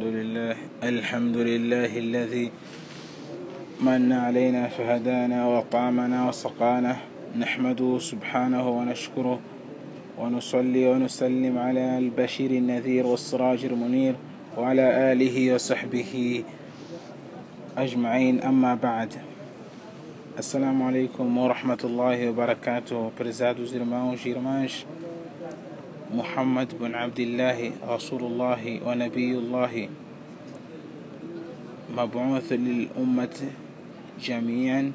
الحمد لله الحمد لله الذي من علينا فهدانا وطعمنا وسقانا نحمده سبحانه ونشكره ونصلي ونسلم على البشير النذير والسراج المنير وعلى آله وصحبه أجمعين أما بعد alaikum wa rahmatullahi wa barakatuh, prezados irmãos e irmãs. Muhammad bin Abdullah, Rasulullah wa Nabiyullah, مبعوث للأمة جميعا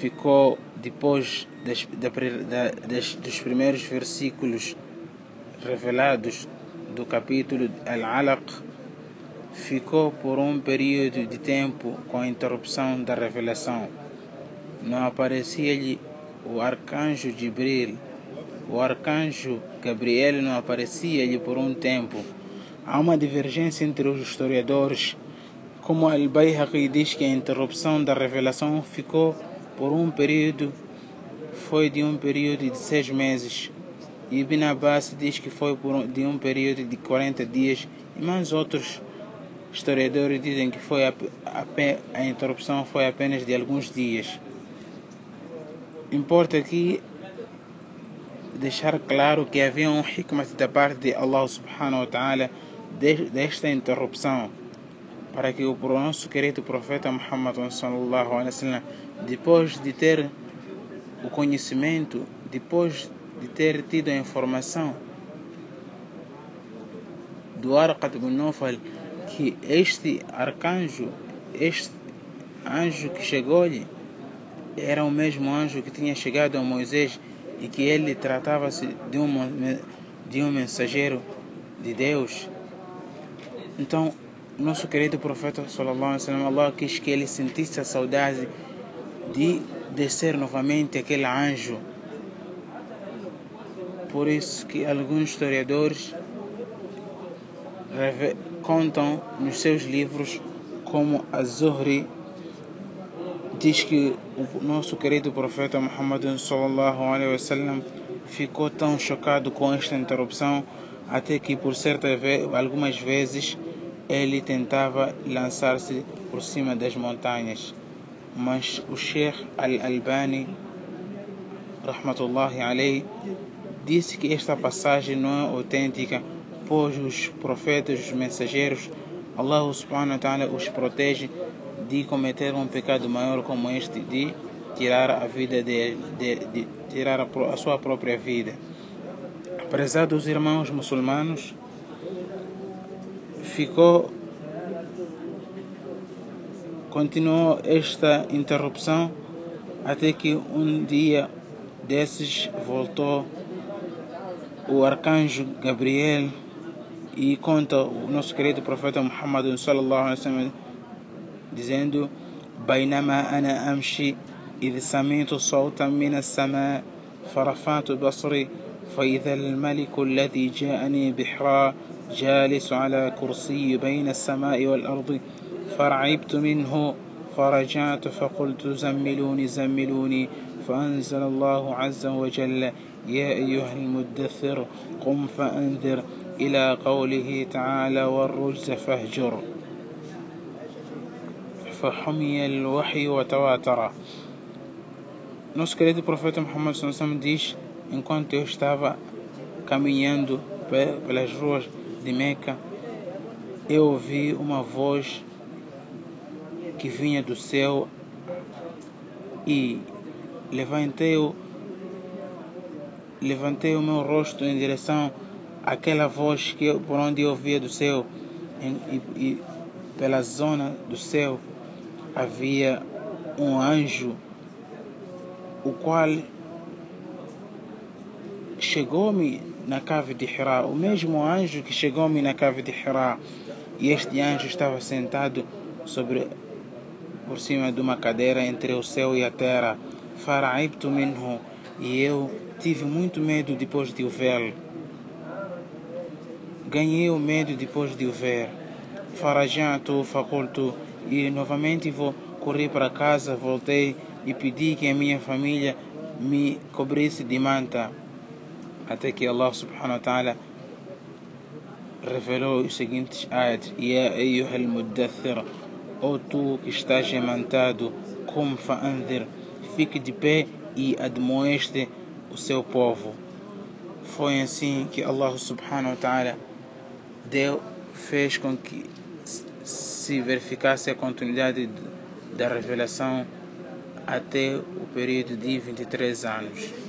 ficou depois das, da, da, das, dos primeiros versículos revelados do capítulo Al-Alaq ficou por um período de tempo com a interrupção da revelação. Não aparecia-lhe o arcanjo Jibril, o arcanjo Gabriel não aparecia-lhe por um tempo. Há uma divergência entre os historiadores, como Al-Bayhaqi diz que a interrupção da revelação ficou por um período, foi de um período de seis meses. Ibn Abbas diz que foi por, de um período de 40 dias e mais outros Historiadores dizem que foi a, a, a interrupção foi apenas de alguns dias. Importa aqui deixar claro que havia um hikmat da parte de Allah subhanahu wa ta'ala desta interrupção para que o nosso querido profeta Muhammad sallallahu alaihi wasallam depois de ter o conhecimento depois de ter tido a informação do Arqat ibn Nawfal que este arcanjo, este anjo que chegou-lhe, era o mesmo anjo que tinha chegado a Moisés e que ele tratava-se de um, de um mensageiro de Deus. Então, nosso querido profeta sallallahu alaihi wasallam, Allah quis que ele sentisse a saudade de descer novamente aquele anjo. Por isso que alguns historiadores contam nos seus livros como Az-Zuhri diz que o nosso querido profeta Muhammad sallallahu alaihi wasallam ficou tão chocado com esta interrupção até que por certa vez, algumas vezes ele tentava lançar-se por cima das montanhas. Mas o Sheikh Al-Albani rahmatullahi alayhi disse que esta passagem não é autêntica pois os profetas, os mensageiros, Allah subhanahu wa ta'ala os protege de cometer um pecado maior como este, de tirar a vida de, de, de tirar a, a, sua própria vida. Apesar dos irmãos muçulmanos, ficou continuou esta interrupção até que um dia desses voltou o arcanjo Gabriel e conta o nosso querido profeta Muhammad sallallahu alaihi wasallam dizendo بينما أنا أمشي إذ سمعت صوتا من السماء فرفعت بصري فإذا الملك الذي جاءني بحراء جالس على كرسي بين السماء والأرض فرعبت منه فرجعت فقلت زملوني زملوني فأنزل الله عز وجل يا أيها المدثر قم فأنذر إلى قوله تعالى والرجز فاهجر فحمي الوحي وتواتر Nosso querido profeta Muhammad sallam diz enquanto eu estava caminhando pelas ruas de Meca eu ouvi uma voz que vinha do céu e levantei o levantei o meu rosto em direção àquela voz que eu, por onde eu ouvia do céu em, e, e pela zona do céu havia um anjo o qual chegou-me na cave de Hira, o mesmo anjo que chegou-me na cave de Hira, e este anjo estava sentado sobre por cima de uma cadeira entre o céu e a terra. Faraibtu minhu, e eu tive muito medo depois de o ver. Ganhei o medo depois de o ver. Farajatu facultu, e novamente vou correr para casa, voltei e pedi que a minha família me cobrisse de manta. Até que Allah subhanahu wa ta'ala revelou os seguintes ayat: Ya ayyuhal muddathir, ó tu que estás amantado, como fa'andir, fique de pé e admoeste o seu povo. Foi assim que Allah subhanahu wa ta'ala deu, fez com que se verificasse a continuidade da revelação até o período de 23 anos.